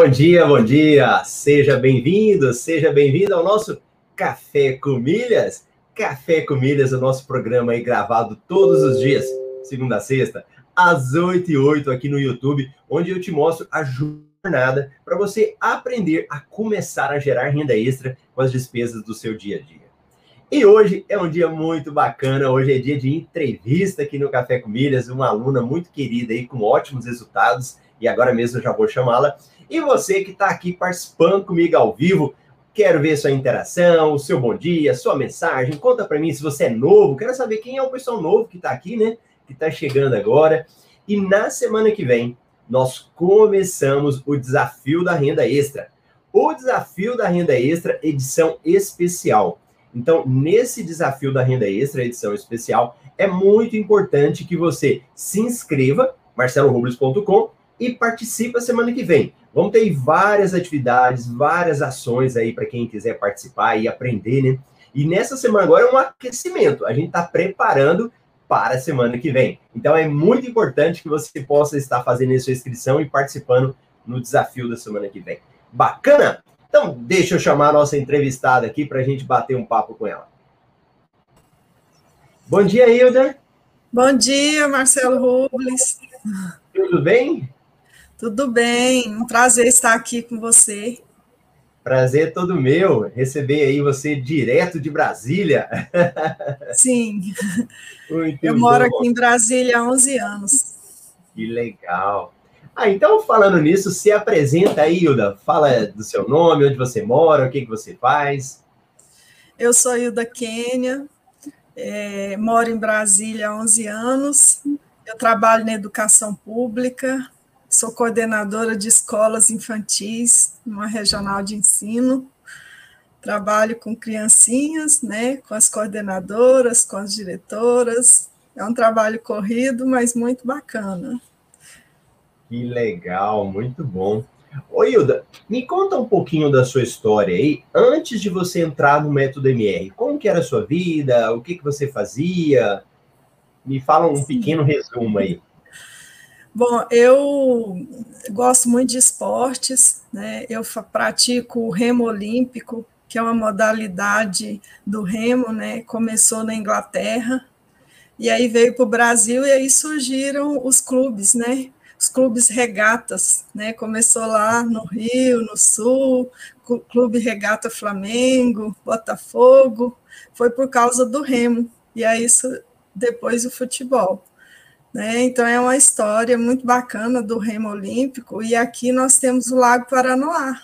Bom dia, bom dia. Seja bem-vindo, seja bem-vindo ao nosso Café com Milhas. Café com Milhas, o nosso programa aí gravado todos os dias, segunda a sexta, às 8 e 8 aqui no YouTube, onde eu te mostro a jornada para você aprender a começar a gerar renda extra com as despesas do seu dia a dia. E hoje é um dia muito bacana, hoje é dia de entrevista aqui no Café com Milhas, uma aluna muito querida aí com ótimos resultados, e agora mesmo eu já vou chamá-la. E você que está aqui participando comigo ao vivo, quero ver sua interação, o seu bom dia, sua mensagem, conta para mim se você é novo, quero saber quem é o pessoal novo que está aqui, né? que está chegando agora. E na semana que vem, nós começamos o desafio da renda extra. O desafio da renda extra, edição especial. Então, nesse desafio da renda extra, edição especial, é muito importante que você se inscreva, marcelorobles.com, e participe a semana que vem. Vamos ter várias atividades, várias ações aí para quem quiser participar e aprender, né? E nessa semana agora é um aquecimento. A gente está preparando para a semana que vem. Então é muito importante que você possa estar fazendo a sua inscrição e participando no desafio da semana que vem. Bacana? Então deixa eu chamar a nossa entrevistada aqui para a gente bater um papo com ela. Bom dia, Hilda. Bom dia, Marcelo Robles. Tudo bem? Tudo bem, um prazer estar aqui com você. Prazer todo meu, receber aí você direto de Brasília. Sim, Muito eu bom. moro aqui em Brasília há 11 anos. Que legal. Ah, então falando nisso, se apresenta aí, Hilda. Fala do seu nome, onde você mora, o que, que você faz. Eu sou Hilda Quênia, é, moro em Brasília há 11 anos. Eu trabalho na educação pública, sou coordenadora de escolas infantis, numa regional de ensino. Trabalho com criancinhas, né, com as coordenadoras, com as diretoras. É um trabalho corrido, mas muito bacana. Que legal, muito bom. Ô Hilda, me conta um pouquinho da sua história aí, antes de você entrar no método MR. Como que era a sua vida? O que, que você fazia? Me fala um Sim. pequeno resumo aí. Bom, eu gosto muito de esportes, né? Eu pratico o remo olímpico, que é uma modalidade do remo, né? Começou na Inglaterra e aí veio para o Brasil e aí surgiram os clubes, né? Os clubes regatas, né? Começou lá no Rio, no Sul, Clube Regata Flamengo, Botafogo, foi por causa do remo e aí isso depois o futebol. Né? Então, é uma história muito bacana do remo olímpico, e aqui nós temos o Lago Paranoá.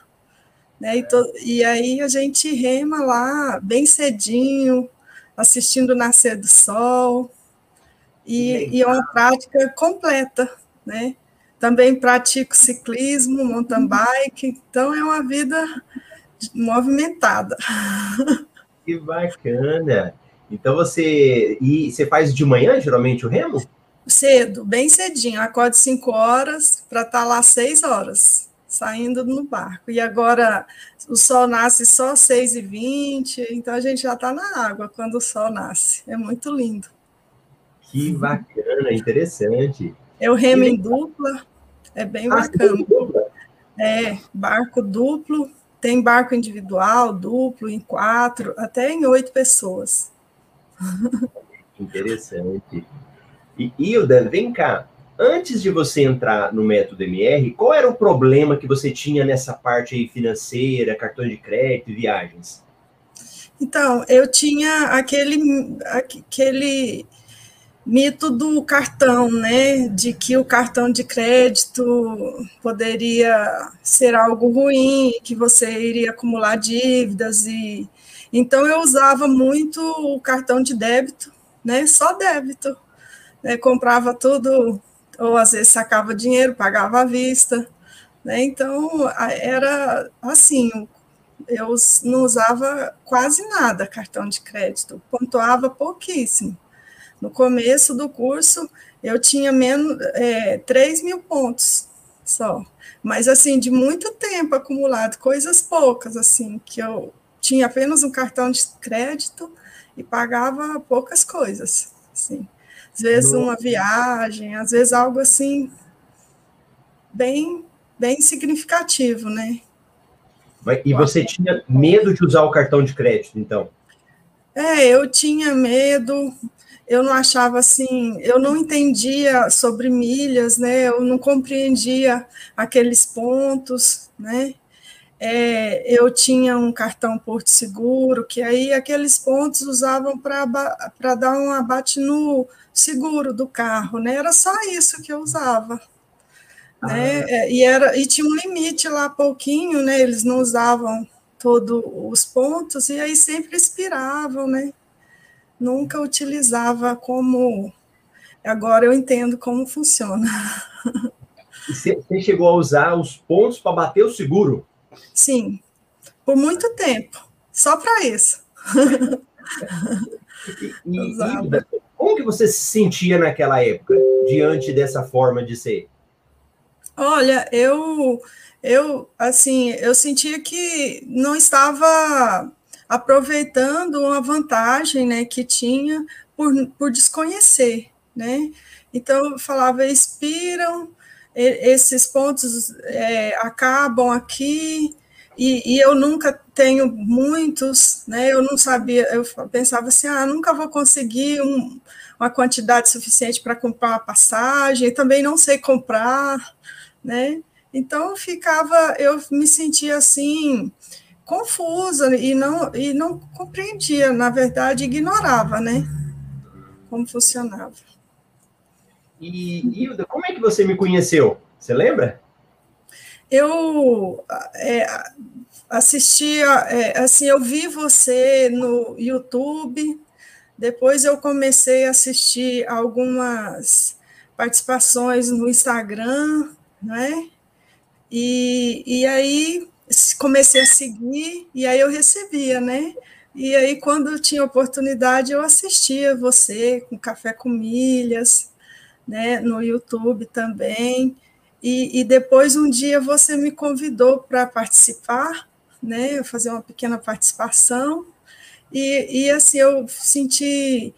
Né? E, to, e aí a gente rema lá bem cedinho, assistindo o nascer do sol, e, e é uma prática completa. Né? Também pratico ciclismo, mountain bike, então é uma vida movimentada. Que bacana! Então você e você faz de manhã geralmente o remo? Cedo, bem cedinho, acordo 5 horas para estar tá lá 6 horas, saindo no barco. E agora o sol nasce só às 6 e 20 então a gente já está na água quando o sol nasce. É muito lindo. Que bacana, interessante. Eu remo em dupla, é bem ah, bacana. É, barco duplo, tem barco individual, duplo, em quatro, até em oito pessoas. Interessante. E vem cá. Antes de você entrar no método MR, qual era o problema que você tinha nessa parte aí financeira, cartão de crédito e viagens? Então, eu tinha aquele, aquele mito do cartão, né? De que o cartão de crédito poderia ser algo ruim, que você iria acumular dívidas e então eu usava muito o cartão de débito, né? Só débito né, comprava tudo, ou às vezes sacava dinheiro, pagava à vista. Né, então, era assim, eu não usava quase nada cartão de crédito, pontuava pouquíssimo. No começo do curso, eu tinha menos é, 3 mil pontos só. Mas, assim, de muito tempo acumulado, coisas poucas, assim, que eu tinha apenas um cartão de crédito e pagava poucas coisas, assim às vezes no... uma viagem, às vezes algo assim, bem bem significativo, né? E você tinha medo de usar o cartão de crédito, então? É, eu tinha medo, eu não achava assim, eu não entendia sobre milhas, né? Eu não compreendia aqueles pontos, né? É, eu tinha um cartão Porto Seguro, que aí aqueles pontos usavam para dar um abate no seguro do carro, né? Era só isso que eu usava. Ah. Né? É, e, era, e tinha um limite lá, pouquinho, né? Eles não usavam todos os pontos, e aí sempre expiravam, né? Nunca utilizava como. Agora eu entendo como funciona. Você chegou a usar os pontos para bater o seguro? Sim, por muito tempo, só para isso. e, como que você se sentia naquela época, diante dessa forma de ser? Olha, eu, eu, assim, eu sentia que não estava aproveitando uma vantagem, né, que tinha por, por desconhecer, né? Então, eu falava, expiram, esses pontos é, acabam aqui, e, e, eu nunca tenho muitos, né? Eu não sabia, eu pensava assim, ah, nunca vou conseguir um, uma quantidade suficiente para comprar uma passagem, também não sei comprar, né? Então ficava, eu me sentia assim confusa e não e não compreendia, na verdade ignorava, né? Como funcionava. E Hilda, como é que você me conheceu? Você lembra? Eu é, assistia, é, assim, eu vi você no YouTube, depois eu comecei a assistir algumas participações no Instagram, né? E, e aí comecei a seguir, e aí eu recebia, né? E aí, quando tinha oportunidade, eu assistia você com Café com Milhas, né, no YouTube também. E, e depois, um dia, você me convidou para participar, né, fazer uma pequena participação. E, e assim, eu senti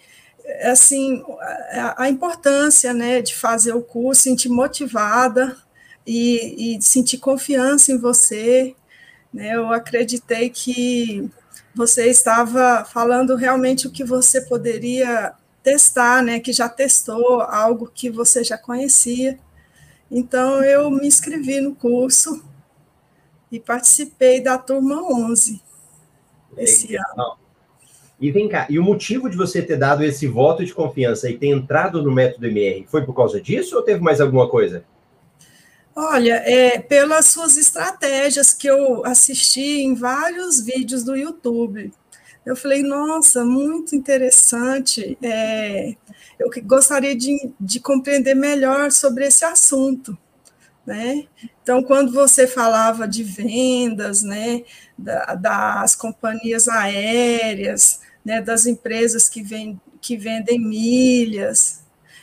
assim a, a importância né, de fazer o curso, senti motivada, e, e sentir confiança em você. Né? Eu acreditei que você estava falando realmente o que você poderia testar, né? que já testou algo que você já conhecia. Então, eu me inscrevi no curso e participei da turma 11 esse Legal. ano. E vem cá, e o motivo de você ter dado esse voto de confiança e ter entrado no método MR foi por causa disso ou teve mais alguma coisa? Olha, é, pelas suas estratégias que eu assisti em vários vídeos do YouTube. Eu falei, nossa, muito interessante. É, eu gostaria de, de compreender melhor sobre esse assunto. Né? Então, quando você falava de vendas, né, da, das companhias aéreas, né, das empresas que, vem, que vendem milhas,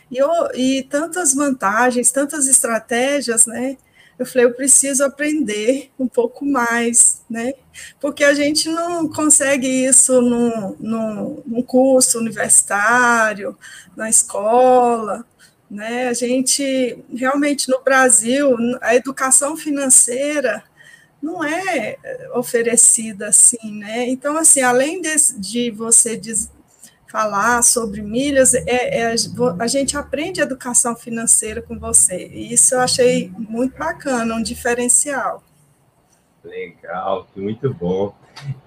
e, e tantas vantagens, tantas estratégias, né? Eu falei, eu preciso aprender um pouco mais, né? Porque a gente não consegue isso num, num, num curso universitário, na escola, né? A gente, realmente, no Brasil, a educação financeira não é oferecida assim, né? Então, assim, além de, de você falar sobre milhas, é, é, a gente aprende educação financeira com você. E isso eu achei muito bacana, um diferencial. Legal, muito bom.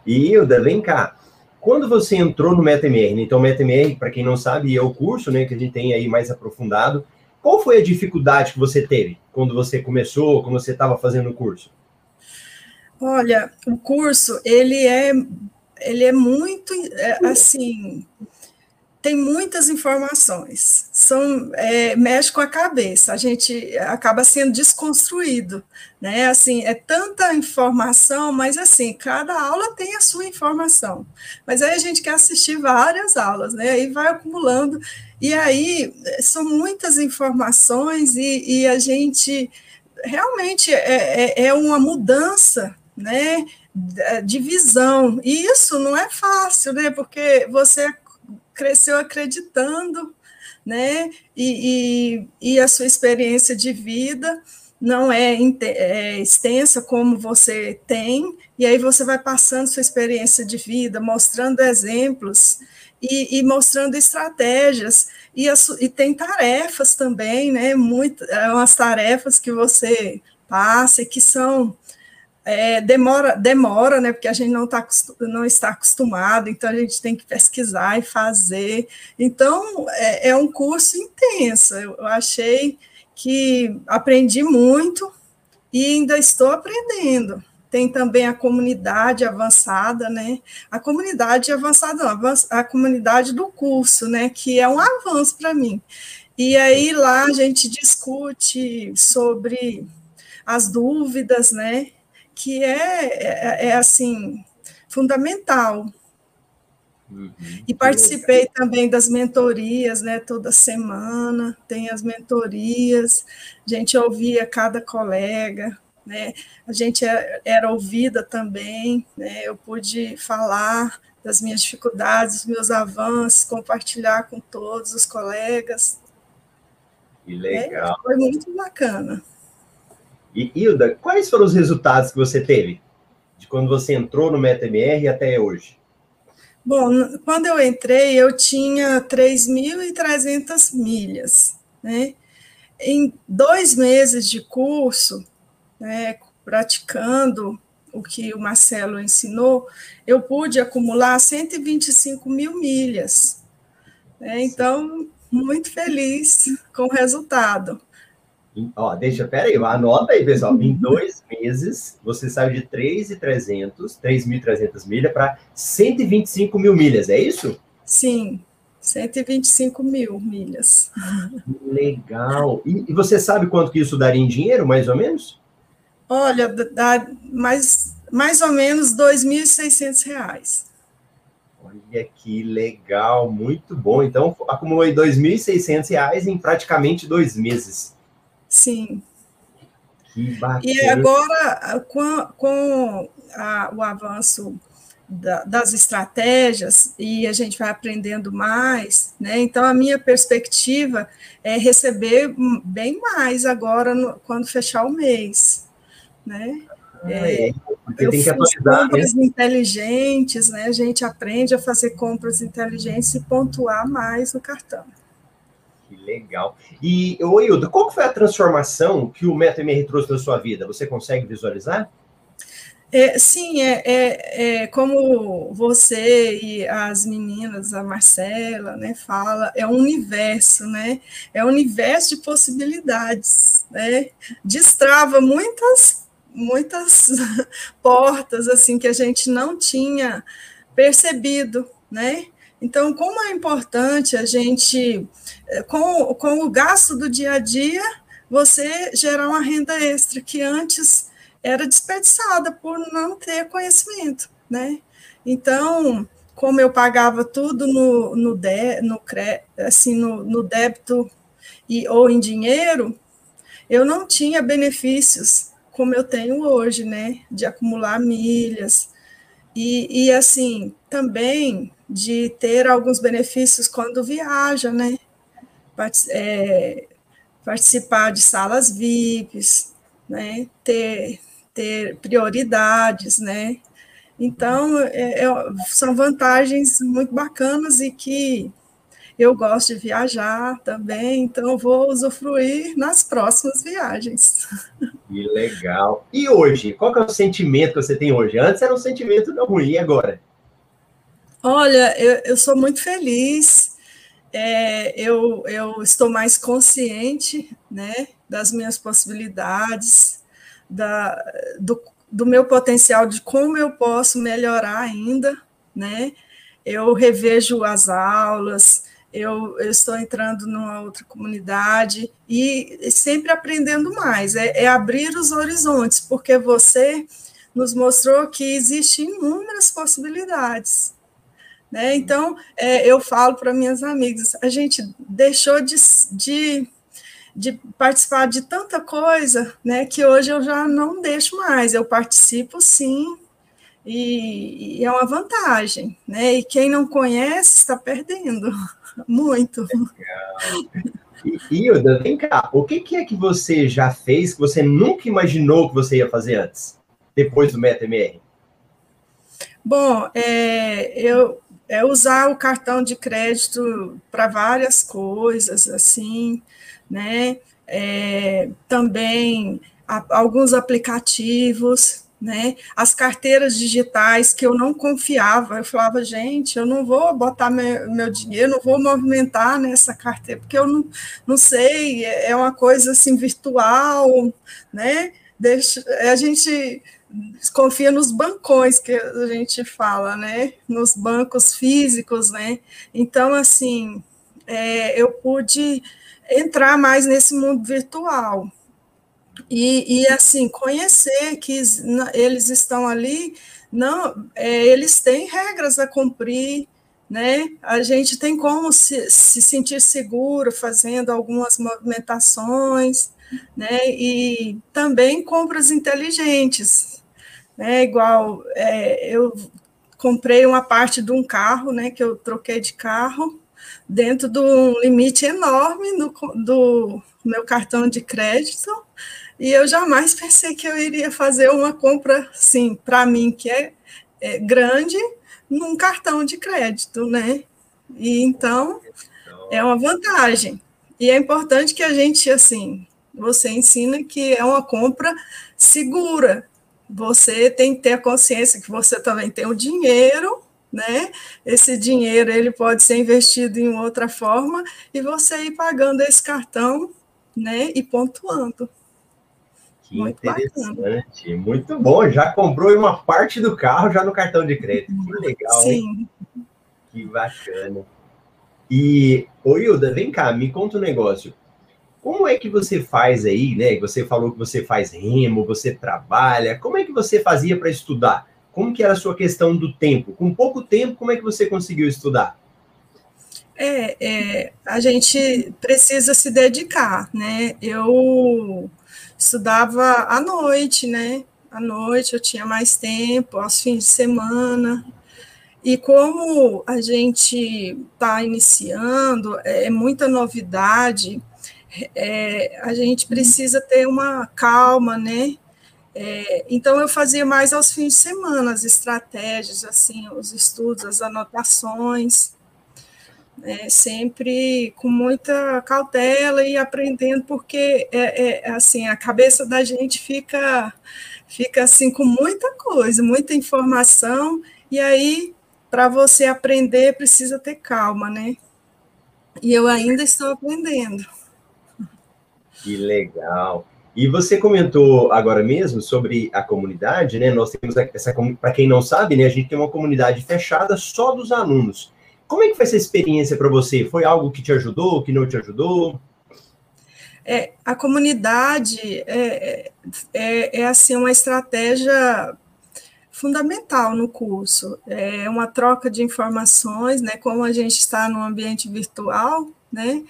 E Hilda, vem cá. Quando você entrou no MetaMR, então MetaMR, para quem não sabe, é o curso né, que a gente tem aí mais aprofundado. Qual foi a dificuldade que você teve quando você começou, quando você estava fazendo o curso? Olha, o curso, ele é, ele é muito, é, assim, tem muitas informações, são é, mexe com a cabeça, a gente acaba sendo desconstruído, né? Assim, é tanta informação, mas assim, cada aula tem a sua informação. Mas aí a gente quer assistir várias aulas, né? Aí vai acumulando, e aí são muitas informações, e, e a gente realmente é, é, é uma mudança, né? De visão, e isso não é fácil, né? Porque você cresceu acreditando, né? E, e, e, a sua experiência de vida. não é, é, extensa como você tem, e aí você vai passando sua experiência de vida, mostrando exemplos e, e mostrando estratégias, e, as, e, tem tarefas também, né? Muito, é umas tarefas que você passa e que são. É, demora, demora, né? Porque a gente não, tá, não está acostumado, então a gente tem que pesquisar e fazer. Então, é, é um curso intenso. Eu achei que aprendi muito e ainda estou aprendendo. Tem também a comunidade avançada, né? A comunidade avançada, não, a comunidade do curso, né? Que é um avanço para mim. E aí lá a gente discute sobre as dúvidas, né? Que é, é, é assim fundamental Uhum. E participei também das mentorias, né? Toda semana tem as mentorias, a gente ouvia cada colega, né? A gente é, era ouvida também, né? Eu pude falar das minhas dificuldades, dos meus avanços, compartilhar com todos os colegas. Que legal. É, foi muito bacana. E Hilda, quais foram os resultados que você teve de quando você entrou no MetaMR até hoje? Bom, quando eu entrei, eu tinha 3.300 milhas, né? Em dois meses de curso, né, praticando o que o Marcelo ensinou, eu pude acumular 125 mil milhas. Né? Então, muito feliz com o resultado. Ó, deixa, pera aí, anota aí, pessoal. Em dois meses, você saiu de 3.300, 3.300 milhas para 125 mil milhas, é isso? Sim, 125 mil milhas. Legal. E, e você sabe quanto que isso daria em dinheiro, mais ou menos? Olha, dá mais, mais ou menos 2.600 reais. Olha que legal, muito bom. Então, acumulou R$ 2.600 em praticamente dois meses. Sim. E agora, com, com a, o avanço da, das estratégias, e a gente vai aprendendo mais, né? Então, a minha perspectiva é receber bem mais agora, no, quando fechar o mês, né? Ah, é, eu tem que atualizar, compras né? inteligentes, né? A gente aprende a fazer compras inteligentes e pontuar mais no cartão. Que legal. E, ô Hilda, qual foi a transformação que o MetaMR trouxe na sua vida? Você consegue visualizar? É, sim, é, é, é, como você e as meninas, a Marcela, né, fala, é um universo, né? É um universo de possibilidades, né? Destrava muitas, muitas portas, assim, que a gente não tinha percebido, né? Então, como é importante a gente é, com, com o gasto do dia a dia, você gerar uma renda extra que antes era desperdiçada por não ter conhecimento, né? Então, como eu pagava tudo no, no, de, no, assim, no, no débito e, ou em dinheiro, eu não tinha benefícios como eu tenho hoje, né? De acumular milhas. E, e assim, também de ter alguns benefícios quando viaja, né? é, participar de salas VIPs, né, ter, ter prioridades, né, então é, é, são vantagens muito bacanas e que eu gosto de viajar também, então vou usufruir nas próximas viagens. Que legal. E hoje, qual é o sentimento que você tem hoje? Antes era um sentimento não ruim, e agora? Olha, eu, eu sou muito feliz é, eu, eu estou mais consciente né, das minhas possibilidades, da, do, do meu potencial, de como eu posso melhorar ainda, né? Eu revejo as aulas, eu, eu, estou entrando numa outra comunidade e sempre aprendendo mais, é, é, abrir os horizontes, porque você nos mostrou que existem inúmeras possibilidades. Né? Então, é, eu falo para minhas amigas, a gente deixou de, de, de, participar de tanta coisa né, que hoje eu já não deixo mais, eu participo sim, e, e é uma vantagem, né? E quem não conhece está perdendo muito. Legal. E, Hilda, vem cá, o que, que, é que você já fez que você nunca imaginou que você ia fazer antes, depois do MetaMR? Bom, é, eu é usar o cartão de crédito para várias coisas, assim, né? É, também a, alguns aplicativos, né? As carteiras digitais que eu não confiava, eu falava, gente, eu não vou botar meu, meu dinheiro, não vou movimentar nessa carteira, porque eu não, não sei, é, é uma coisa assim virtual, né? Deixa, a gente confia nos bancões que a gente fala, né? Nos bancos físicos, né? Então, assim, é, eu pude entrar mais nesse mundo virtual, e, e assim, conhecer que eles estão ali, não, é, eles têm regras a cumprir, né? A gente tem como se, se sentir seguro fazendo algumas movimentações, né? E também compras inteligentes, né? Igual é, eu comprei uma parte de um carro, né? Que eu troquei de carro dentro de um limite enorme do, do meu cartão de crédito e eu jamais pensei que eu iria fazer uma compra, sim, para mim, que é, é, grande, num cartão de crédito, né? E então é uma vantagem. E é importante que a gente, assim, você ensina que é uma compra segura. Você tem que ter a consciência que você também tem o dinheiro, né? Esse dinheiro ele pode ser investido em outra forma e você ir pagando esse cartão, né? E pontuando. Que muito interessante, bacana. muito bom. Já comprou uma parte do carro já no cartão de crédito. Que legal, Sim. Hein? Que bacana. E, ô Hilda, vem cá, me conta um negócio. Como é que você faz aí, né? Você falou que você faz remo, você trabalha. Como é que você fazia para estudar? Como que era a sua questão do tempo? Com pouco tempo, como é que você conseguiu estudar? É, é a gente precisa se dedicar, né? Eu estudava à noite, né? À noite eu tinha mais tempo, aos fins de semana. E como a gente está iniciando, é, é muita novidade, é, a gente precisa ter uma calma, né? É, então eu fazia mais aos fins de semana, as estratégias, assim, os estudos, as anotações é, sempre com muita cautela e aprendendo, porque é, é, assim a cabeça da gente fica fica assim com muita coisa, muita informação, e aí para você aprender precisa ter calma, né? E eu ainda estou aprendendo. Que legal. E você comentou agora mesmo sobre a comunidade, né? Nós temos essa, para quem não sabe, né? A gente tem uma comunidade fechada só dos alunos. Como é que foi essa experiência para você? Foi algo que te ajudou, que não te ajudou? É, a comunidade é, é, é assim uma estratégia fundamental no curso. É uma troca de informações, né? Como a gente está no ambiente virtual, né?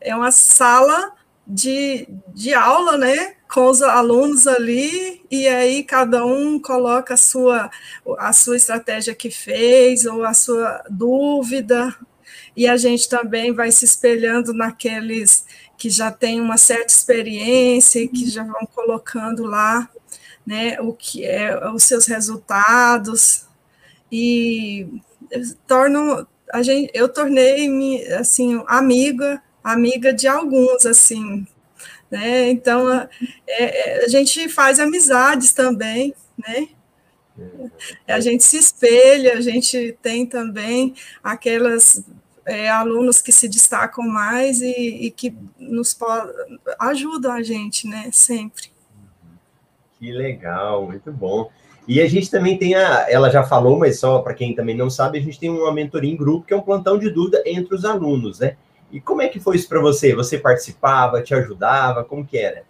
É uma sala de, de aula, né, com os alunos ali, e aí cada um coloca a sua, a sua estratégia que fez, ou a sua dúvida, e a gente também vai se espelhando naqueles que já têm uma certa experiência e que já vão colocando lá, né, o que é os seus resultados, e torno a gente, eu tornei-me assim amiga amiga de alguns, assim, né? Então, a, é, é, a gente faz amizades também, né? A gente se espelha, a gente tem também aquelas é, alunos que se destacam mais e, e que nos ajudam a gente, né? Sempre. Que legal, muito bom. E a gente também tem a, ela já falou, mas só para quem também não sabe, a gente tem uma mentoria em grupo que é um plantão de dúvida entre os alunos, né? E como é que foi isso para você? Você participava, te ajudava? Como que era?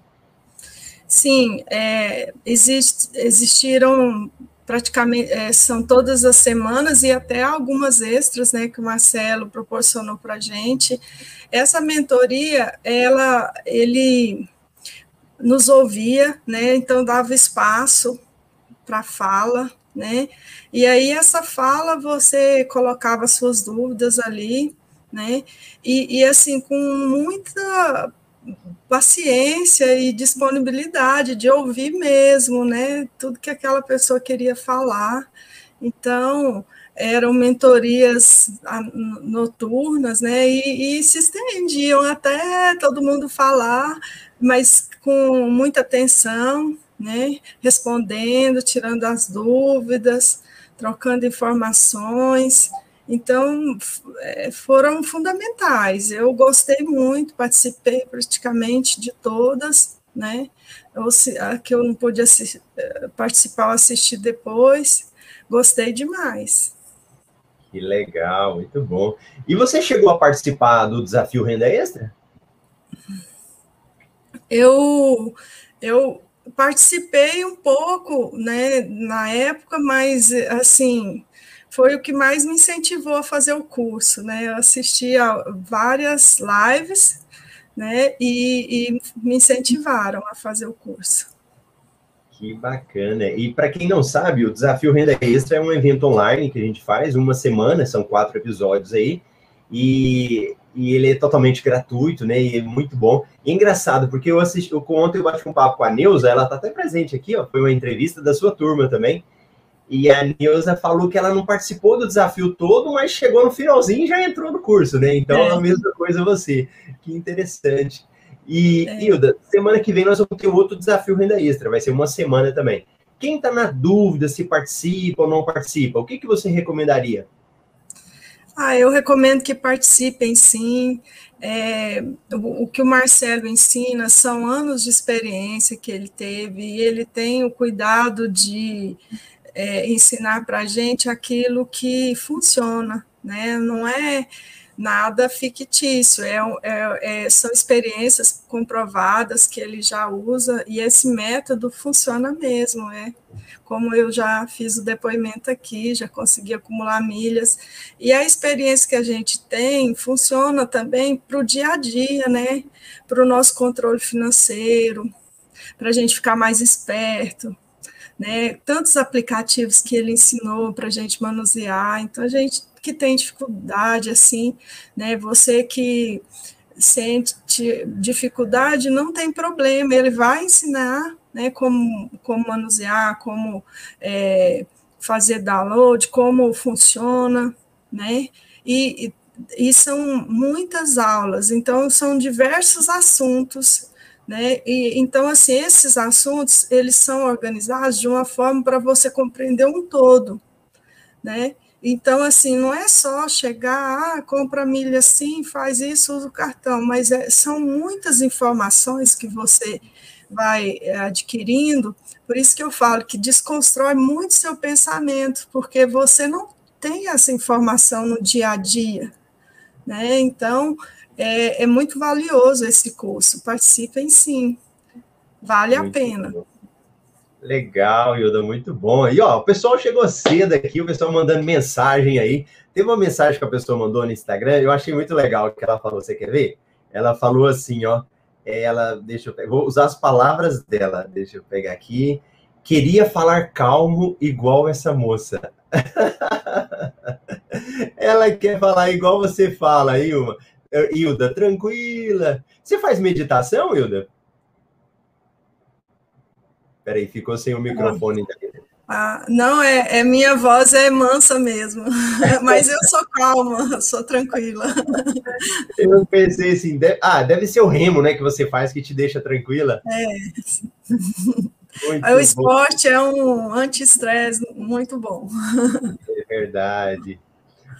Sim, é, exist, existiram praticamente, é, são todas as semanas e até algumas extras, né, que o Marcelo proporcionou para gente. Essa mentoria, ela, ele nos ouvia, né, então dava espaço para fala, né, e aí essa fala você colocava suas dúvidas ali, né? E, e assim, com muita paciência e disponibilidade de ouvir mesmo, né? Tudo que aquela pessoa queria falar. Então, eram mentorias noturnas, né? E, e, se estendiam até todo mundo falar, mas com muita atenção, né? Respondendo, tirando as dúvidas, trocando informações. Então, é, foram fundamentais. Eu gostei muito, participei praticamente de todas, né? Ou se, a que eu não pude assistir, é, participar ou assistir depois, gostei demais. Que legal, muito bom. E você chegou a participar do desafio Renda Extra? Eu, eu participei um pouco, né, na época, mas assim, foi o que mais me incentivou a fazer o curso, né? Eu assisti a várias lives, né? E, e me incentivaram a fazer o curso. Que bacana. E para quem não sabe, o Desafio Renda Extra é um evento online que a gente faz uma semana, são quatro episódios aí, e, e ele é totalmente gratuito, né? E é muito bom. E é engraçado, porque eu assisti, eu, ontem eu bati um papo com a Neuza, ela está até presente aqui, ó, foi uma entrevista da sua turma também. E a Neuza falou que ela não participou do desafio todo, mas chegou no finalzinho e já entrou no curso, né? Então é, é a mesma coisa você. Que interessante. E, é. Hilda, semana que vem nós vamos ter outro desafio renda extra, vai ser uma semana também. Quem está na dúvida se participa ou não participa, o que, que você recomendaria? Ah, eu recomendo que participem sim. É, o, o, que o Marcelo ensina são anos de experiência que ele teve, e ele tem o cuidado de é, ensinar para a gente aquilo que funciona, né? Não é nada fictício, é, é, é, são experiências comprovadas que ele já usa e esse método funciona mesmo, é como eu já fiz o depoimento aqui, já consegui acumular milhas, e a experiência que a gente tem funciona também para o dia a dia, né? Para o nosso controle financeiro, para a gente ficar mais esperto, né? Tantos aplicativos que ele ensinou para a gente manusear, então a gente que tem dificuldade, assim, né? Você que sente dificuldade, não tem problema, ele vai ensinar, né? Como, como manusear, como é, fazer download, como funciona, né? E, e, e são muitas aulas, então são diversos assuntos né? E, então, assim, esses assuntos, eles são organizados de uma forma para você compreender um todo, né? Então, assim, não é só chegar, ah, compra milha assim, faz isso, usa o cartão, mas é, são muitas informações que você vai é, adquirindo, por isso que eu falo que desconstrói muito seu pensamento, porque você não tem essa informação no dia a dia, né? Então, é, é muito valioso esse curso. Participem sim. Vale muito a pena. Bom. Legal, Hilda, muito bom. E ó, o pessoal chegou cedo aqui, o pessoal mandando mensagem aí. Teve uma mensagem que a pessoa mandou no Instagram, eu achei muito legal que ela falou. Você quer ver? Ela falou assim, ó. Ela, deixa eu vou usar as palavras dela, deixa eu pegar aqui. Queria falar calmo igual essa moça. ela quer falar igual você fala, Ilma. Eh, Hilda, tranquila. Você faz meditação, Hilda? Peraí, ficou sem o microfone. Ah, não, é, é, minha voz é mansa mesmo, mas eu sou calma, sou tranquila. Eu pensei assim, deve, ah, deve ser o remo, né, que você faz que te deixa tranquila. É. Muito o esporte bom. é um anti-estresse muito bom. É verdade.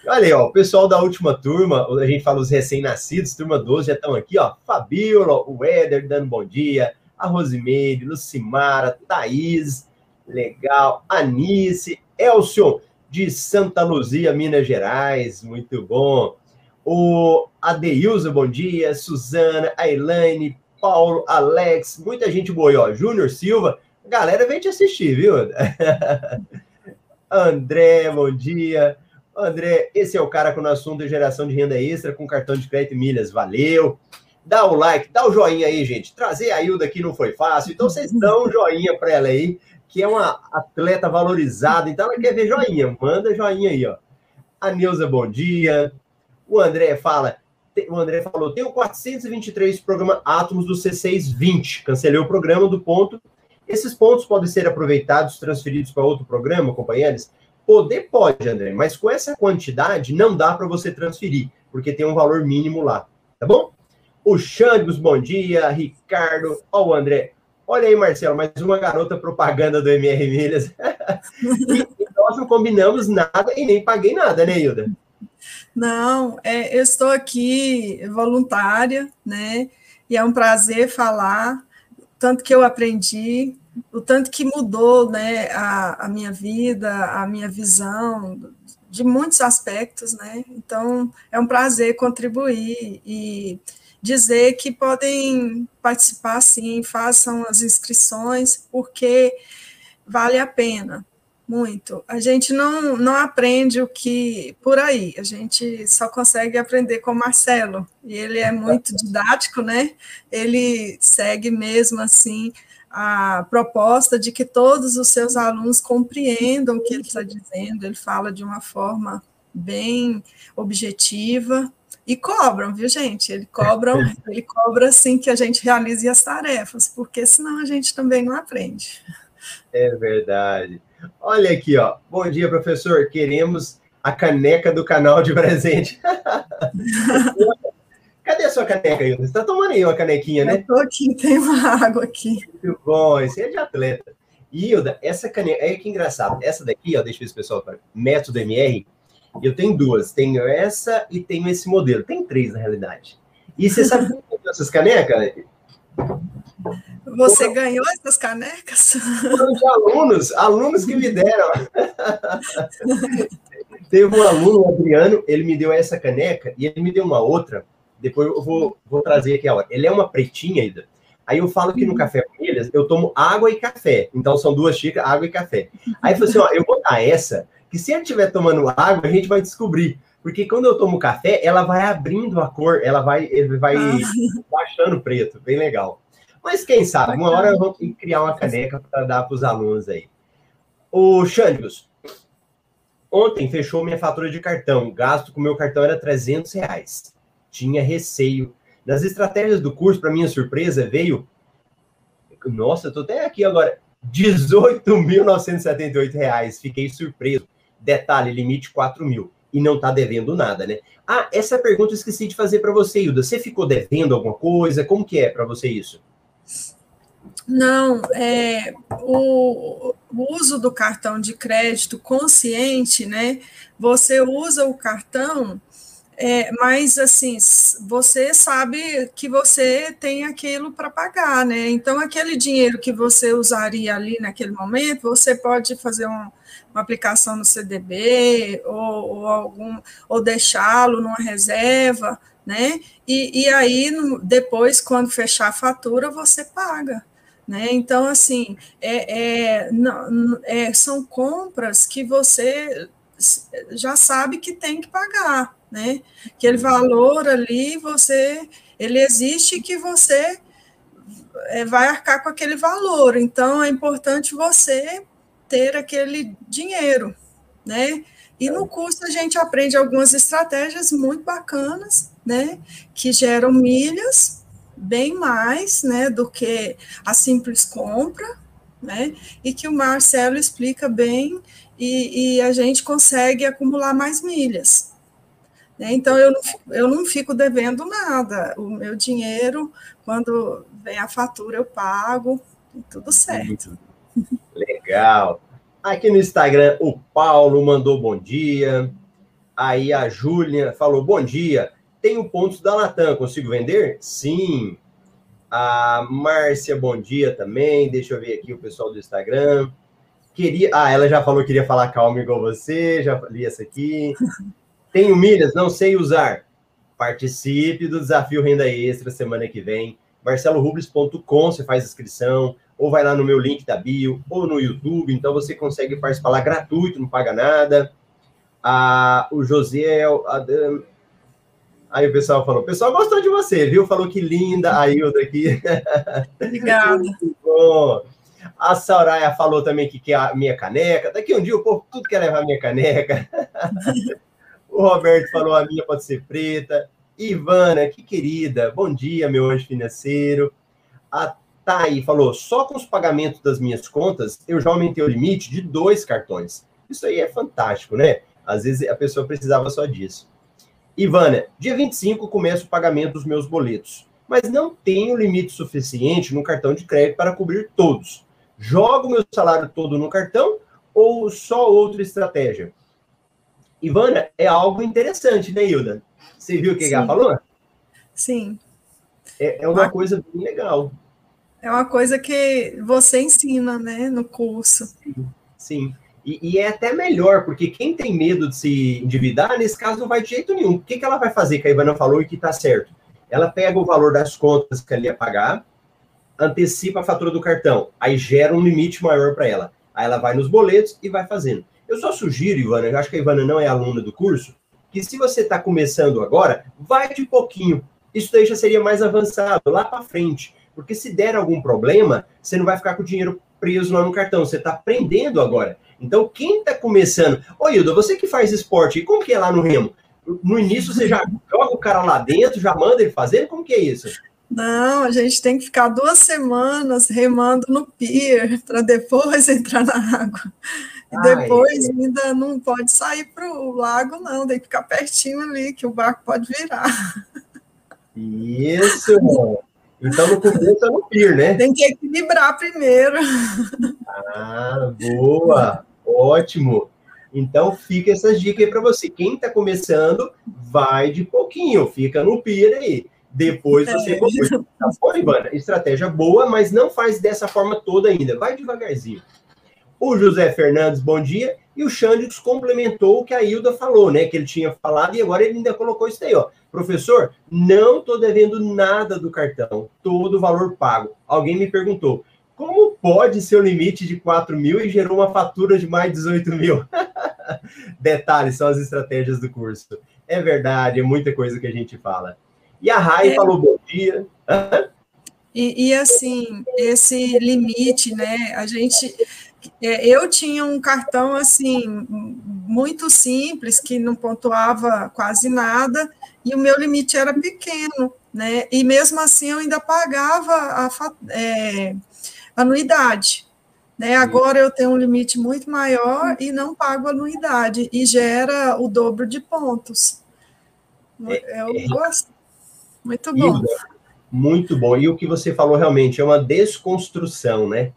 Olha aí, ó, o pessoal da última turma, a gente fala os recém-nascidos, turma 12 já estão aqui, ó. Fabiola, o Éder dando bom dia, a Rosimeire, Lucimara, Thaís, legal, Anice, Elcio, de Santa Luzia, Minas Gerais, muito bom. O Adeilza, bom dia, Suzana, a Elaine, Paulo, Alex, muita gente boa, ó. Júnior Silva, galera vem te assistir, viu? André, bom dia. André, esse é o cara com o assunto de geração de renda extra com cartão de crédito e milhas. Valeu! Dá o like, dá o joinha aí, gente. Trazer a Hilda aqui não foi fácil, então vocês dão um joinha para ela aí, que é uma atleta valorizada, então ela quer ver joinha. Manda joinha aí, ó. A Neuza, bom dia. O André fala, o André falou, tenho 423 programa átomos do C620. Cancelei o programa do ponto. Esses pontos podem ser aproveitados, transferidos para outro programa, companheiros? Poder pode, André, mas com essa quantidade não dá para você transferir, porque tem um valor mínimo lá, tá bom? O Xandros, bom dia. Ricardo, ó o André. Olha aí, Marcelo, mais uma garota propaganda do MR Milhas. e, nós não combinamos nada e nem paguei nada, né, Hilda? Não, é, eu estou aqui voluntária, né? E é um prazer falar, tanto que eu aprendi, o tanto que mudou, né, a, a minha vida, a minha visão de muitos aspectos, né? Então, é um prazer contribuir e dizer que podem participar sim, façam as inscrições, porque vale a pena, muito. A gente não, não aprende o que por aí, a gente só consegue aprender com o Marcelo, e ele é muito didático, né? Ele segue mesmo assim a proposta de que todos os seus alunos compreendam o que ele está dizendo, ele fala de uma forma bem objetiva e cobram, viu, gente? Ele cobram, ele cobra assim que a gente realize as tarefas, porque senão a gente também não aprende. É verdade. Olha aqui, ó. Bom dia, professor. Queremos a caneca do canal de presente. Cadê a sua caneca, Hilda? Você está tomando aí uma canequinha, né? Eu aqui, tem uma água aqui. Muito bom, esse é de atleta. Hilda, essa caneca, é que engraçado. Essa daqui, ó, deixa eu ver se o pessoal para método MR. Eu tenho duas, tenho essa e tenho esse modelo. Tem três, na realidade. E você sabe como essas canecas? Você ganhou essas canecas? De alunos, alunos que me deram. Teve um aluno, o Adriano, ele me deu essa caneca e ele me deu uma outra. Depois eu vou, vou trazer aqui a hora. Ele é uma pretinha ainda. Aí eu falo que no café com eles eu tomo água e café. Então são duas xícaras, água e café. Aí eu falei assim: ó, eu vou dar essa, que se ele estiver tomando água, a gente vai descobrir. Porque quando eu tomo café, ela vai abrindo a cor, ela vai, ele vai ah. baixando preto, bem legal. Mas quem sabe, uma hora vamos criar uma caneca para dar para os alunos aí. O Xandros, ontem fechou minha fatura de cartão. O gasto com meu cartão era 300 reais. Tinha receio. Nas estratégias do curso, para minha surpresa, veio. Nossa, tô até aqui agora. 18.978 reais. Fiquei surpreso. Detalhe, limite 4 mil. E não está devendo nada, né? Ah, essa pergunta eu esqueci de fazer para você, Hilda. Você ficou devendo alguma coisa? Como que é para você isso? Não, é, o, o, uso do cartão de crédito consciente, né? Você usa o cartão, é, mas assim, você sabe que você tem aquilo para pagar, né? Então, aquele dinheiro que você usaria ali naquele momento, você pode fazer um, uma aplicação no CDB ou, ou algum ou deixá-lo numa reserva, né? E, e aí, depois, quando fechar a fatura, você paga. Né? Então, assim, é, é, não, é, são compras que você já sabe que tem que pagar, né? Aquele valor ali, você, ele existe que você é, vai arcar com aquele valor. Então, é importante você ter aquele dinheiro, né? E no curso a gente aprende algumas estratégias muito bacanas, né, que geram milhas bem mais, né, do que a simples compra, né, e que o Marcelo explica bem e, e a gente consegue acumular mais milhas. Né? Então eu não, eu não fico devendo nada, o meu dinheiro, quando vem a fatura, eu pago, tudo certo. Legal. Aqui no Instagram, o Paulo mandou bom dia. Aí a Júlia falou bom dia. Tenho pontos da Latam, consigo vender? Sim. A Márcia, bom dia também. Deixa eu ver aqui o pessoal do Instagram. Queria. Ah, ela já falou que queria falar calma igual você. Já li essa aqui. Tenho milhas, não sei usar. Participe do desafio Renda Extra semana que vem. marcelorubles.com, você faz inscrição ou vai lá no meu link da bio, ou no YouTube, então você consegue participar lá gratuito, não paga nada. Ah, o José, Adam... aí o pessoal falou, o pessoal gostou de você, viu? Falou que linda, a Hilda aqui. Obrigada. bom. A Soraya falou também que quer a minha caneca. Daqui um dia o povo tudo quer levar a minha caneca. O Roberto falou: a minha pode ser preta. Ivana, que querida, bom dia, meu anjo financeiro. A Thay falou: só com os pagamentos das minhas contas, eu já aumentei o limite de dois cartões. Isso aí é fantástico, né? Às vezes a pessoa precisava só disso. Ivana, dia 25 começo o pagamento dos meus boletos, mas não tenho limite suficiente no cartão de crédito para cobrir todos. Jogo meu salário todo no cartão ou só outra estratégia? Ivana, é algo interessante, né, Hilda? Você viu o que ela falou? Sim. É, é uma, uma coisa bem legal. É uma coisa que você ensina, né, no curso. Sim. sim. E, e, é até melhor, porque quem tem medo de se endividar, nesse caso, não vai de jeito nenhum. O que, que ela vai fazer, que a Ivana falou e que está certo? Ela pega o valor das contas que ela ia pagar, antecipa a fatura do cartão, aí gera um limite maior para ela. Aí ela vai nos boletos e vai fazendo. Eu só sugiro, Ivana, eu acho que a Ivana não é aluna do curso, que se você está começando agora, vai de pouquinho. Isso daí já seria mais avançado, lá para frente. Porque se der algum problema, você não vai ficar com o dinheiro preso lá no cartão. Você está aprendendo agora. Então, quem está começando... Ô, Hilda, você que faz esporte, como que é lá no Remo? No início, você já joga o cara lá dentro, já manda ele fazer? Como que é isso? Não, a gente tem que ficar duas semanas remando no pier para depois entrar na água. E ah, depois é. ainda não pode sair para o lago, não, tem que ficar pertinho ali, que o barco pode virar. Isso! Então, no começo é no pier, né? Tem que equilibrar primeiro. Ah, boa! Ótimo! Então, fica essas dicas aí para você. Quem está começando, vai de pouquinho, fica no pier aí. Depois você é. Tá bom, Ivana? Estratégia boa, mas não faz dessa forma toda ainda. Vai devagarzinho. O José Fernandes, bom dia. E o Xandix complementou o que a Hilda falou, né? Que ele tinha falado e agora ele ainda colocou isso aí, ó. Professor, não estou devendo nada do cartão, todo o valor pago. Alguém me perguntou, como pode ser o limite de 4 mil e gerou uma fatura de mais de 18 mil? Detalhes, são as estratégias do curso. É verdade, é muita coisa que a gente fala. E a Rai é. falou bom dia. E, e, assim, esse limite, né? A gente é, eu tinha um cartão assim muito simples que não pontuava quase nada e o meu limite era pequeno, né? E mesmo assim eu ainda pagava a é, anuidade. Né? Agora eu tenho um limite muito maior e não pago anuidade e gera o dobro de pontos. É, eu é, gosto. Muito bom. Muito bom. E o que você falou realmente é uma desconstrução, né?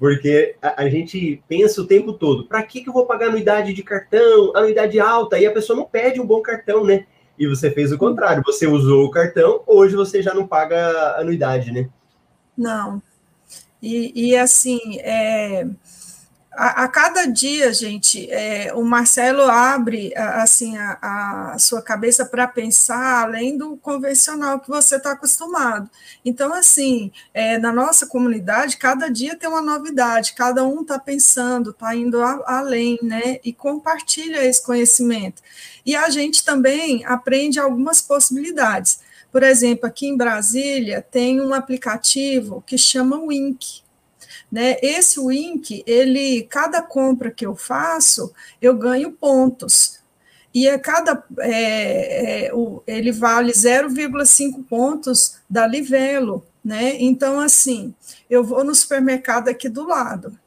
Porque a, a, gente pensa o tempo todo, para que, que eu vou pagar anuidade de cartão, anuidade alta? E a pessoa não pede um bom cartão, né? E você fez o contrário, você usou o cartão, hoje você já não paga anuidade, né? Não. E, e assim, é, a, a, cada dia, gente, é, o Marcelo abre assim a, a sua cabeça para pensar além do convencional que você está acostumado. Então, assim, é, na nossa comunidade, cada dia tem uma novidade, cada um está pensando, está indo a, além, né? E compartilha esse conhecimento. E a gente também aprende algumas possibilidades. Por exemplo, aqui em Brasília tem um aplicativo que chama Wink. Né? Esse Wink, ele, cada compra que eu faço, eu ganho pontos. E a cada é, é, o, ele vale 0,5 pontos da Livelo, né? Então, assim, eu vou no supermercado aqui do lado,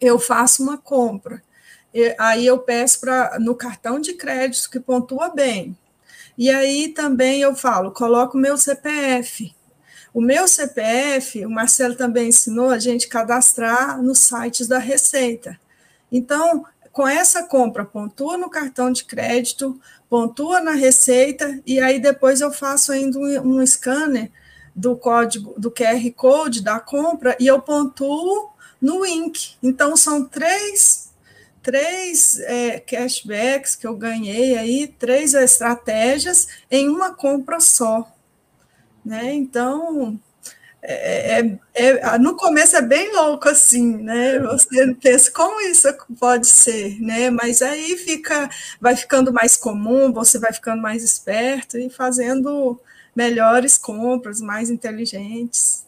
eu faço uma compra, aí eu peço para no cartão de crédito que pontua bem. E aí também eu falo, coloco meu CPF, o meu CPF, o Marcelo também ensinou a gente cadastrar nos sites da Receita. Então, com essa compra, pontua no cartão de crédito, pontua na Receita, e aí depois eu faço ainda um, um scanner do código, do QR Code da compra, e eu pontuo no Ink. Então, são três três é, cashbacks que eu ganhei aí, três estratégias em uma compra só. Né? Então, é, é, é, no começo é bem louco assim, né? Você pensa como isso pode ser, né? Mas aí fica, vai ficando mais comum, você vai ficando mais esperto e fazendo melhores compras, mais inteligentes.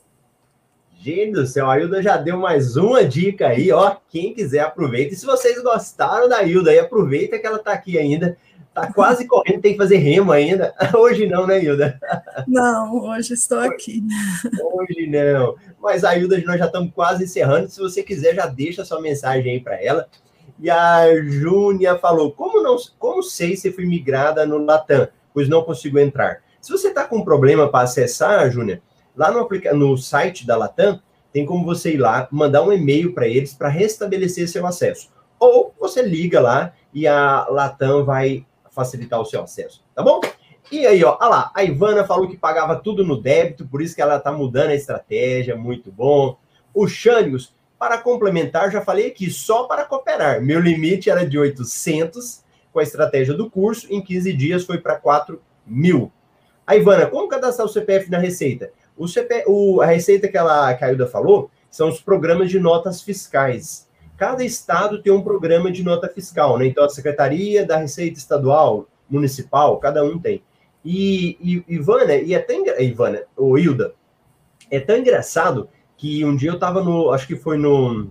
Gente do céu, a Hilda já deu mais uma dica aí, ó. Quem quiser aproveita. E se vocês gostaram da Hilda aí, aproveita que ela tá aqui ainda. Tá quase correndo, tem que fazer remo ainda. Hoje não, né, Hilda? Não, hoje estou aqui. Hoje não. Mas a Hilda, nós já estamos quase encerrando. Se você quiser, já deixa sua mensagem aí para ela. E a Júnia falou: como não, como sei se fui migrada no Latam, pois não consigo entrar? Se você está com problema para acessar, Júnia, Lá no, no site da Latam, tem como você ir lá, mandar um e-mail para eles para restabelecer seu acesso. Ou você liga lá e a Latam vai facilitar o seu acesso, tá bom? E aí, ó, lá, a Ivana falou que pagava tudo no débito, por isso que ela tá mudando a estratégia, muito bom. O Xânios, para complementar, já falei aqui, só para cooperar. Meu limite era de 800, com a estratégia do curso, em 15 dias foi para 4 mil. A Ivana, como cadastrar o CPF na Receita? O CP, o, a receita que, ela, que a Ailda falou são os programas de notas fiscais. Cada estado tem um programa de nota fiscal, né? Então, a Secretaria da Receita Estadual, Municipal, cada um tem. E, e Ivana, e é tão, Ivana, ou Hilda, é tão engraçado que um dia eu estava no, acho que foi no,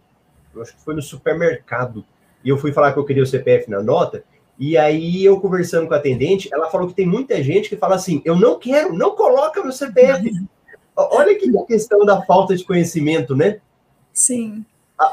acho que foi no supermercado, e eu fui falar que eu queria o CPF na nota, e aí eu conversando com a atendente, ela falou que tem muita gente que fala assim, eu não quero, não coloca meu CPF. Olha que questão da falta de conhecimento, né? Sim.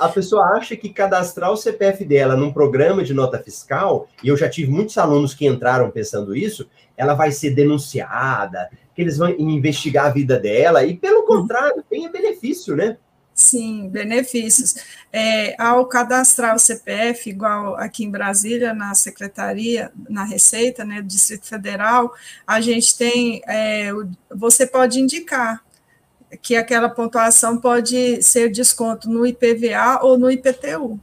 A, pessoa acha que cadastrar o CPF dela num programa de nota fiscal, e eu já tive muitos alunos que entraram pensando isso, ela vai ser denunciada, que eles vão investigar a vida dela, e pelo contrário, tem benefício, né? Sim, benefícios. É, ao cadastrar o CPF, igual aqui em Brasília, na Secretaria, na Receita, né, do Distrito Federal, a gente tem, é, você pode indicar que aquela pontuação pode ser desconto no IPVA ou no IPTU.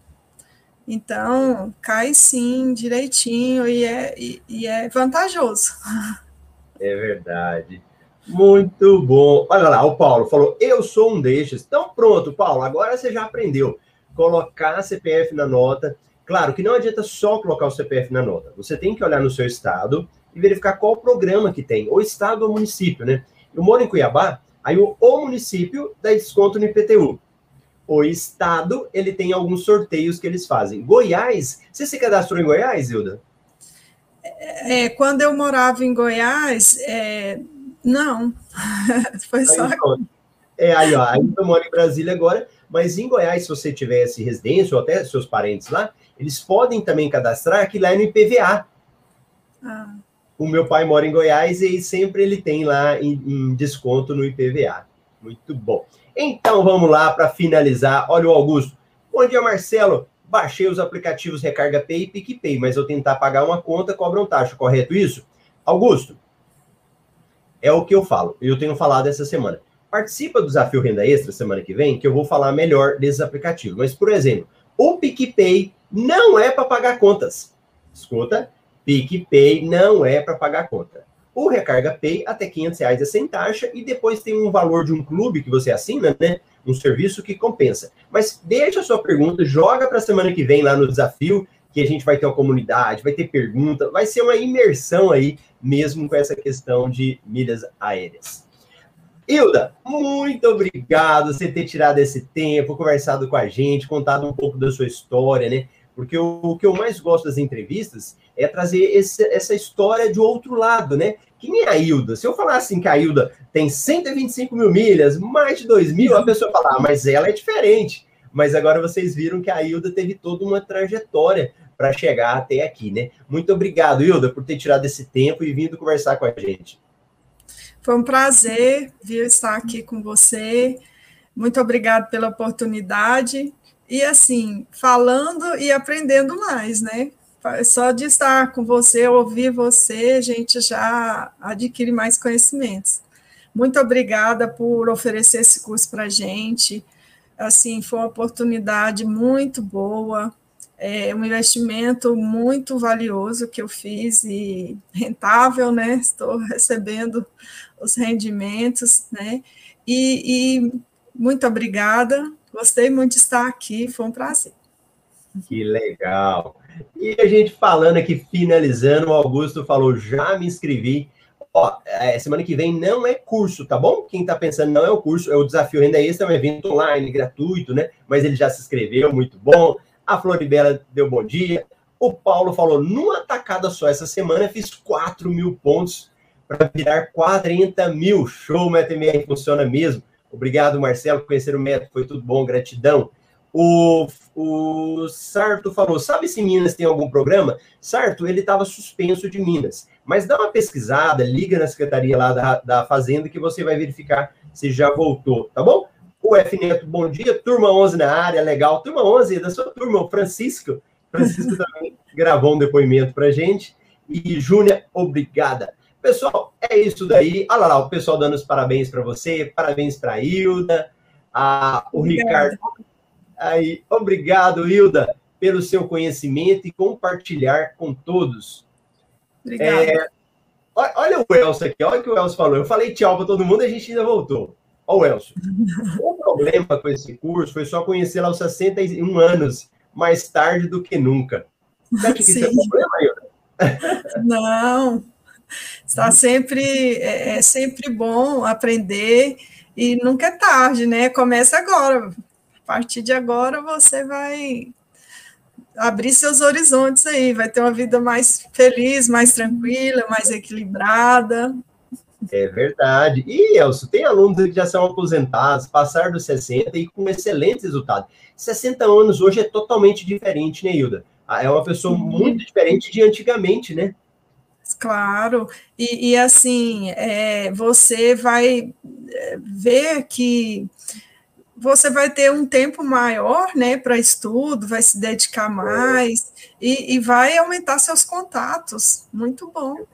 Então, cai sim direitinho e é, e, e é vantajoso. É verdade. Muito bom. Olha lá, o Paulo falou: eu sou um destes. Então, pronto, Paulo, agora você já aprendeu. Colocar CPF na nota. Claro que não adianta só colocar o CPF na nota. Você tem que olhar no seu estado e verificar qual programa que tem, ou estado ou município, né? Eu moro em Cuiabá, Aí o, o município dá desconto no IPTU. O estado, ele tem alguns sorteios que eles fazem. Goiás, você se cadastrou em Goiás, Hilda? É, é quando eu morava em Goiás, é, não. Foi só. Aí, é, aí, ó, aí eu moro em Brasília agora, mas em Goiás, se você tivesse residência ou até seus parentes lá, eles podem também cadastrar que lá é no IPVA. Ah o meu pai mora em Goiás e sempre ele tem lá em, em desconto no IPVA. Muito bom. Então vamos lá para finalizar. Olha o Augusto. Bom dia, Marcelo. Baixei os aplicativos Recarga Pay e PicPay, mas eu tentar pagar uma conta, cobram taxa, correto isso? Augusto, é o que eu falo. Eu tenho falado essa semana. Participa do desafio Renda Extra semana que vem, que eu vou falar melhor desses aplicativos. Mas, por exemplo, o PicPay não é para pagar contas. Escuta, PicPay não é para pagar conta. O Recarga Pay, até 500 reais é sem taxa, e depois tem um valor de um clube que você assina, né? Um serviço que compensa. Mas deixa a sua pergunta, joga para a semana que vem lá no desafio, que a gente vai ter uma comunidade, vai ter pergunta, vai ser uma imersão aí, mesmo com essa questão de milhas aéreas. Hilda, muito obrigado você ter tirado esse tempo, conversado com a gente, contado um pouco da sua história, né? Porque o, o que eu mais gosto das entrevistas é trazer esse, essa história de outro lado, né? Que nem a Hilda. Se eu falar assim que a Hilda tem 125 mil milhas, mais de 2 mil, a pessoa fala, ah, mas ela é diferente. Mas agora vocês viram que a Hilda teve toda uma trajetória para chegar até aqui, né? Muito obrigado, Hilda, por ter tirado esse tempo e vindo conversar com a gente. Foi um prazer vir estar aqui com você. Muito obrigado pela oportunidade. E assim, falando e aprendendo mais, né? Só de estar com você, ouvir você, a gente já adquire mais conhecimentos. Muito obrigada por oferecer esse curso para a gente. Assim, foi uma oportunidade muito boa, é um investimento muito valioso que eu fiz e rentável, né? Estou recebendo os rendimentos, né? E, e muito obrigada. Gostei muito de estar aqui, foi um prazer. Que legal. E a gente falando aqui, finalizando, o Augusto falou: já me inscrevi. Ó, é, semana que vem não é curso, tá bom? Quem tá pensando não é o curso, é o desafio renda extra, é um evento online, gratuito, né? Mas ele já se inscreveu, muito bom. A Floribela deu bom dia. O Paulo falou, numa tacada só essa semana, fiz 4 mil pontos para virar 40 mil. Show, MetaMR, funciona mesmo. Obrigado, Marcelo, por conhecer o método, foi tudo bom, gratidão. O, o Sarto falou: sabe se Minas tem algum programa? Sarto, ele estava suspenso de Minas. Mas dá uma pesquisada, liga na secretaria lá da, da Fazenda que você vai verificar se já voltou, tá bom? O F Neto, bom dia. Turma 11 na área, legal. Turma 11 da sua turma, o Francisco. Francisco também gravou um depoimento para gente. E Júnia, obrigada. Pessoal, é isso daí. Olha lá, o pessoal dando os parabéns para você, parabéns para a Hilda, a, o Ricardo Aí, obrigado, Hilda, pelo seu conhecimento e compartilhar com todos. Obrigada. É, olha o Elcio aqui, olha o que o Elcio falou. Eu falei tchau para todo mundo e a gente ainda voltou. Olha o Elcio. o problema com esse curso foi só conhecer lá aos 61 anos, mais tarde do que nunca. Você acha que isso é problema, Hilda? Não. Está sempre, é, é sempre bom aprender e nunca é tarde, né? Começa agora partir de agora você vai abrir seus horizontes aí, vai ter uma vida mais feliz, mais tranquila, mais equilibrada. É verdade. E, Elcio, tem alunos que já são aposentados, passaram dos 60 e com excelentes resultados. 60 anos hoje é totalmente diferente, né, Hilda? Ah, é uma pessoa muito diferente de antigamente, né? Claro, e, e assim, é, você vai é, ver que você vai ter um tempo maior, né, para estudo, vai se dedicar mais e, e, vai aumentar seus contatos. Muito bom.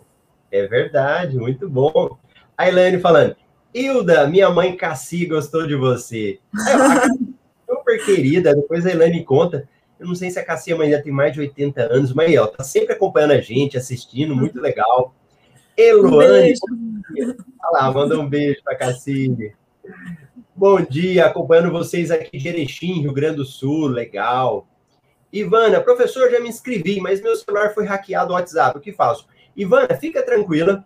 É verdade, muito bom. A Elaine falando, Hilda, minha mãe Cassi gostou de você. É, super querida, depois a Elaine conta. Eu não sei se a Cassi a mãe já tem mais de 80 anos, mas ó, tá sempre acompanhando a gente, assistindo, muito legal. Eloane, um olha lá, manda um beijo para Cassi. Bom dia, acompanhando vocês aqui de Erechim, Rio Grande do Sul, legal. Ivana, professor, já me inscrevi, mas meu celular foi hackeado no WhatsApp, o que faço? Ivana, fica tranquila,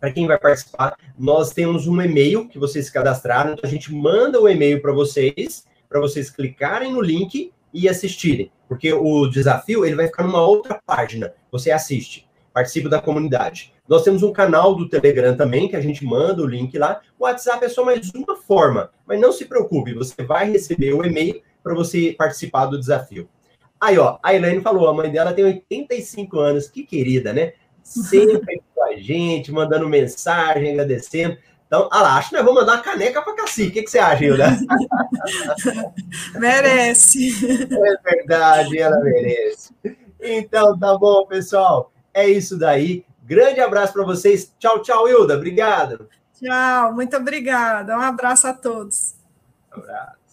para quem vai participar, nós temos um e-mail que vocês cadastraram, então a gente manda o e-mail para vocês, para vocês clicarem no link e assistirem, porque o desafio ele vai ficar numa outra página, você assiste, participa da comunidade. Nós temos um canal do Telegram também, que a gente manda o link lá. O WhatsApp é só mais uma forma, mas não se preocupe, você vai receber o e-mail para você participar do desafio. Aí, ó, a Elaine falou, a mãe dela tem 85 anos, que querida, né? Sempre com a gente, mandando mensagem, agradecendo. Então, ah acho que nós vamos mandar uma caneca para Cassi. O que, que você acha, Hilda? merece. É verdade, ela merece. Então, tá bom, pessoal. É isso daí. Grande abraço para vocês. Tchau, tchau, Hilda. Obrigado. Tchau, muito obrigada. Um abraço a todos. Um abraço.